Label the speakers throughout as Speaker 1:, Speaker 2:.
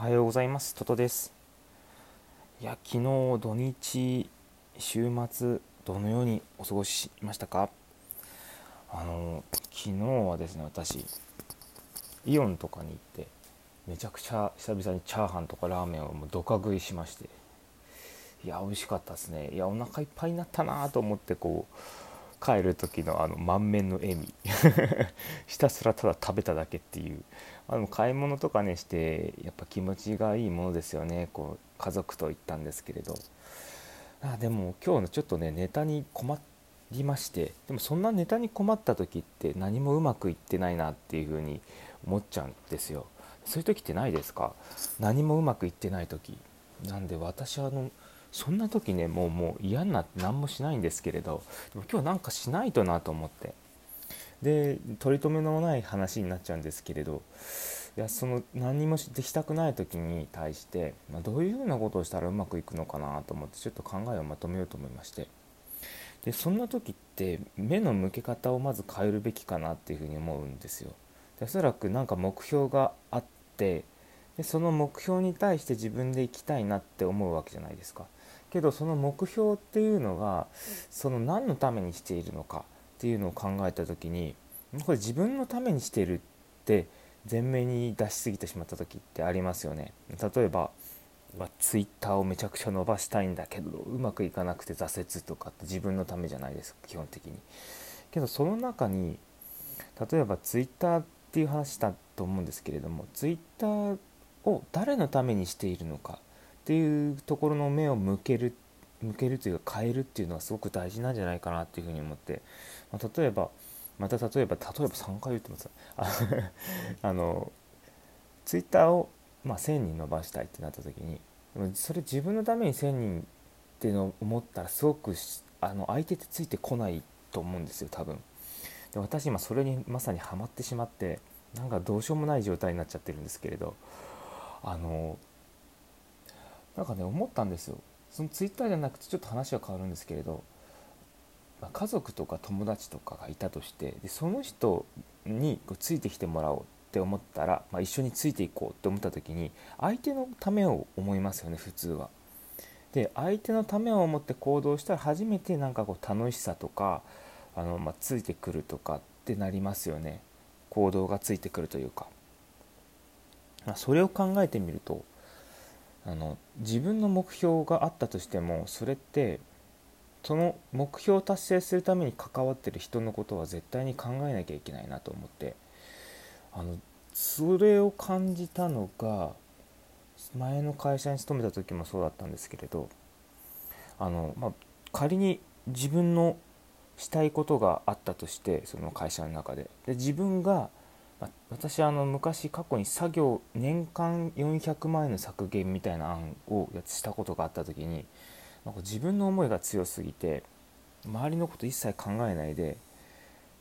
Speaker 1: おはようございます。トトです。いや昨日土日週末どのようにお過ごししましたか？あの昨日はですね私イオンとかに行ってめちゃくちゃ久々にチャーハンとかラーメンをもうどか食いしまして。いや美味しかったですね。いやお腹いっぱいになったなと思ってこう帰る時のあの満面の笑み。ひたすらただ食べただけっていう。あの買い物とかねしてやっぱ気持ちがいいものですよね。こう家族と行ったんですけれど。あでも今日のちょっとねネタに困りまして。でもそんなネタに困った時って何もうまくいってないなっていうふうに思っちゃうんですよ。そういう時ってないですか？何もうまくいってない時。なんで私はあのそんな時ねもうもう嫌になって何もしないんですけれどでも今日なんかしないとなと思って。で取り留めのない話になっちゃうんですけれどいやその何もできたくない時に対して、まあ、どういうふうなことをしたらうまくいくのかなと思ってちょっと考えをまとめようと思いまして。でそんな時って目の向け方をまず変えるべきかなっていうふうに思うんですよ。でおそらく何か目標があってでその目標に対して自分で行きたいなって思うわけじゃないですか。けどその目標っていうのがその何のためにしているのかっていうのを考えた時にこれ自分のためにしてるって前面に出しすぎてしまった時ってありますよね。例えば、まあ、ツイッターをめちゃくちゃ伸ばしたいんだけどうまくいかなくて挫折とかって自分のためじゃないですか基本的に。けどその中に例えばツイッターっていう話だと思うんですけれどもツイッターを誰のためにしているのかっていうところの目を向ける向けるというか変えるっていうのはすごく大事なんじゃないかなっていうふうに思って、まあ、例えばまた例えば例えば3回言ってます。あのツイッターを、まあ、1000人伸ばしたいってなった時にそれ自分のために1000人っていうのを思ったらすごくあの相手ってついてこないと思うんですよ多分。で私今それにまさにはまってしまってなんかどうしようもない状態になっちゃってるんですけれどあのなんかね思ったんですよそのツイッターじゃなくてちょっと話は変わるんですけれど、まあ、家族とか友達とかがいたとしてでその人にこうついてきてもらおうって思ったら、まあ、一緒についていこうって思った時に相手のためを思いますよね普通は。で相手のためを思って行動したら初めてなんかこう楽しさとかあの、まあ、ついてくるとかってなりますよね行動がついてくるというか。まそれを考えてみるとあの自分の目標があったとしてもそれってその目標を達成するために関わってる人のことは絶対に考えなきゃいけないなと思ってあのそれを感じたのが前の会社に勤めた時もそうだったんですけれどあの、まあ、仮に自分のしたいことがあったとしてその会社の中で。で自分が私あの昔過去に作業年間400万円の削減みたいな案をしたことがあった時になんか自分の思いが強すぎて周りのこと一切考えないで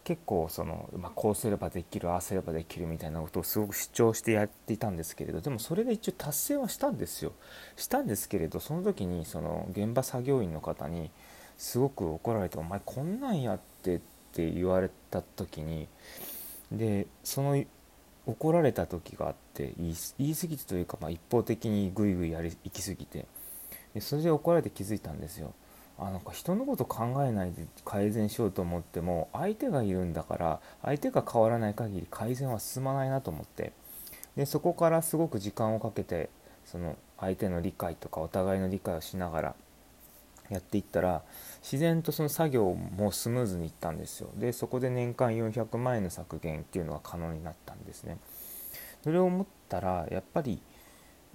Speaker 1: 結構その、まあ、こうすればできるああすればできるみたいなことをすごく主張してやっていたんですけれどでもそれで一応達成はしたんですよ。したんですけれどその時にその現場作業員の方にすごく怒られて「お前こんなんやって」って言われた時にでその怒られた時があって言い言い過ぎてというか、まあ、一方的にグイグイやり行き過ぎて。でそれで怒られて気づいたんですよ。あなんか人のこと考えないで改善しようと思っても相手がいるんだから相手が変わらない限り改善は進まないなと思って。でそこからすごく時間をかけてその相手の理解とかお互いの理解をしながらやっていったら自然とその作業もスムーズにいったんですよ。でそこで年間400万円の削減っていうのが可能になったんですね。それを思ったらやっぱり、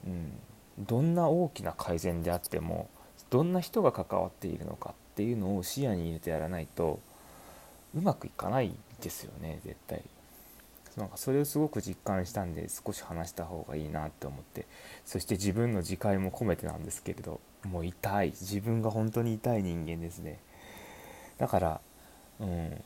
Speaker 1: うん、どんな大きな改善であってもどんな人が関わっているのかっていうのを視野に入れてやらないとうまくいかないですよね絶対。なんかそれをすごく実感したんで少し話した方がいいなって思ってそして自分の自戒も込めてなんですけれど。もう痛い。自分が本当に痛い人間ですね。だからうん。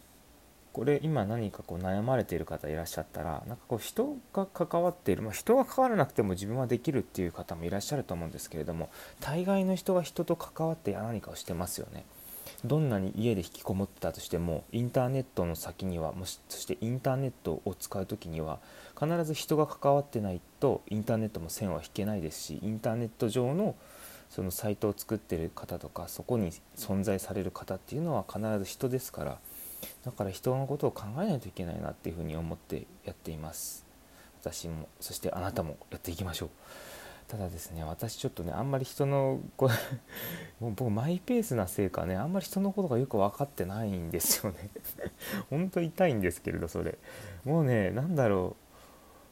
Speaker 1: これ今何かこう悩まれている方いらっしゃったらなんかこう人が関わっている、まあ、人が関わらなくても自分はできるっていう方もいらっしゃると思うんですけれども大概の人が人と関わって何かをしてますよね。どんなに家で引きこもってたとしてもインターネットの先にはもしそしてインターネットを使う時には必ず人が関わってないとインターネットも線は引けないですしインターネット上のそのサイトを作ってる方とかそこに存在される方っていうのは必ず人ですからだから人のことを考えないといけないなっていうふうに思ってやっています。私もそしてあなたもやっていきましょう。ただですね私ちょっとねあんまり人のこ もう僕マイペースなせいかねあんまり人のことがよく分かってないんですよね。本当痛いんですけれどそれ。もうね何だろう、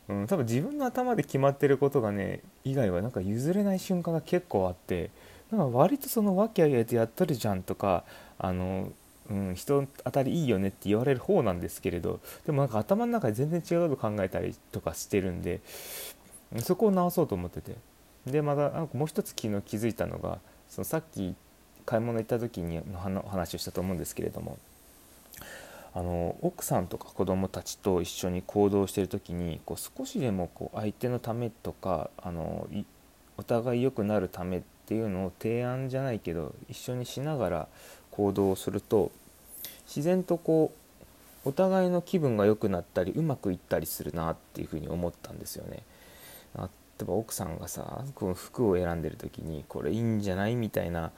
Speaker 1: うん、多分自分の頭で決まってることがね以外はなんか譲れない瞬間が結構あってなんか割とその和気あいあいとやっとるじゃんとかあのうん、人当たりいいよねって言われる方なんですけれどでもなんか頭の中で全然違うこと考えたりとかしてるんでそこを直そうと思ってて。でまたなんかもう一つ昨日気づいたのがそのさっき買い物行った時にの話をしたと思うんですけれどもあの奥さんとか子供たちと一緒に行動してる時にこう少しでもこう相手のためとかあのお互い良くなるためっていうのを提案じゃないけど一緒にしながら行動をすると自然とこうお互いの気分が良くなったりうまくいったりするなっていうふうに思ったんですよね。例えば奥さんがさこの服を選んでる時にこれいいんじゃないみたいな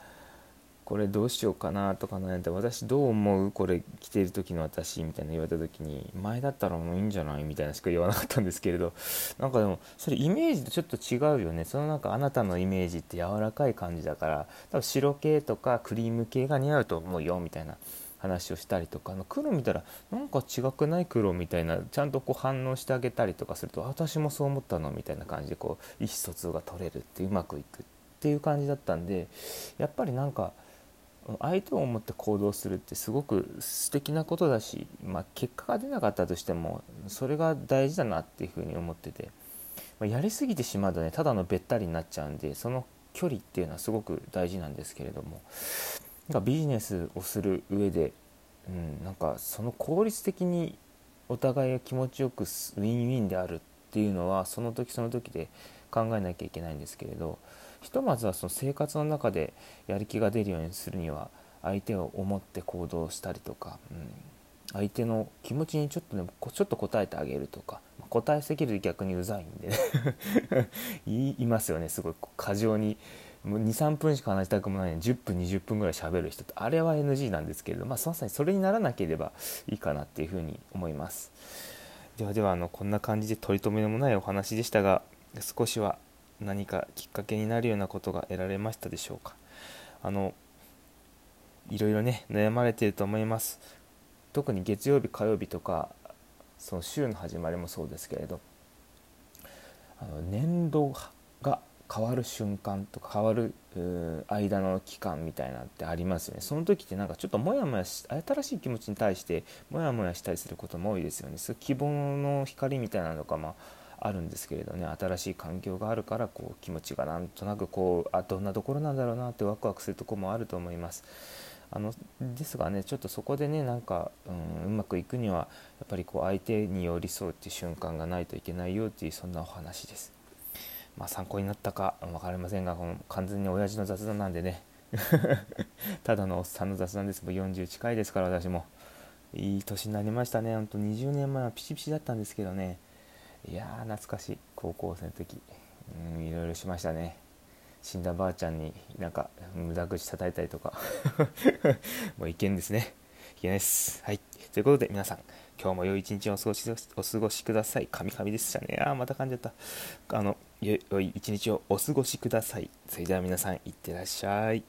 Speaker 1: これどうしようかなとか悩んで私どう思うこれ着てる時の私みたいな言われた時に前だったらもういいんじゃないみたいなしか言わなかったんですけれど なんかでもそれイメージとちょっと違うよね。そのなんかあなたのイメージって柔らかい感じだから多分白系とかクリーム系が似合うと思うよみたいな話をしたりとかあの黒見たらなんか違くない黒みたいなちゃんとこう反応してあげたりとかすると私もそう思ったのみたいな感じでこう意思疎通が取れるってうまくいくっていう感じだったんでやっぱりなんか相手を思って行動するってすごく素敵なことだし、まあ、結果が出なかったとしてもそれが大事だなっていうふうに思ってて、まあ、やりすぎてしまうとねただのべったりになっちゃうんでその距離っていうのはすごく大事なんですけれどもなんかビジネスをする上で、うん、なんかその効率的にお互いが気持ちよくウィンウィンであるっていうのはその時その時で考えなきゃいけないんですけれどひとまずはその生活の中でやる気が出るようにするには相手を思って行動したりとか、うん、相手の気持ちにちょっとねちょっと答えてあげるとか答えすぎると逆にうざいんで、言いますよねすごい過剰に。23分しか話したくもないのに10分20分ぐらい喋る人ってあれは NG なんですけれどまあそさにそれにならなければいいかなっていうふうに思います。ではではあのこんな感じで取り留めのもないお話でしたが少しは何かきっかけになるようなことが得られましたでしょうか？あのいろいろね悩まれていると思います。特に月曜日火曜日とかその週の始まりもそうですけれど。あの年度が変わる瞬間とか変わる間の期間みたいなってありますよね。その時ってなんかちょっとモヤモヤし新しい気持ちに対してモヤモヤしたりすることも多いですよね。そ希望の光みたいなのがまああるんですけれどね新しい環境があるからこう気持ちがなんとなくこうあどんなところなんだろうなってワクワクするとこもあると思います。あのですがねちょっとそこでねなんか、うん、うまくいくにはやっぱりこう相手に寄り添うっていう瞬間がないといけないよっていうそんなお話です。まあ、参考になったか分かりませんがこの完全に親父の雑談なんでね。ただのおっさんの雑談です。もう40近いですから私も。いい年になりましたね。ほんと20年前はピチピチだったんですけどね。いやー懐かしい高校生の時うんいろいろしましたね死んだばあちゃんになんか無駄口叩いたりとか もういけんですねいけないですはいということで皆さん今日も良い一日をお過ごしお過ごしください。カミカミでしたね。ああ、また噛んじゃった。あの、良い一日をお過ごしください。それでは皆さん、いってらっしゃい。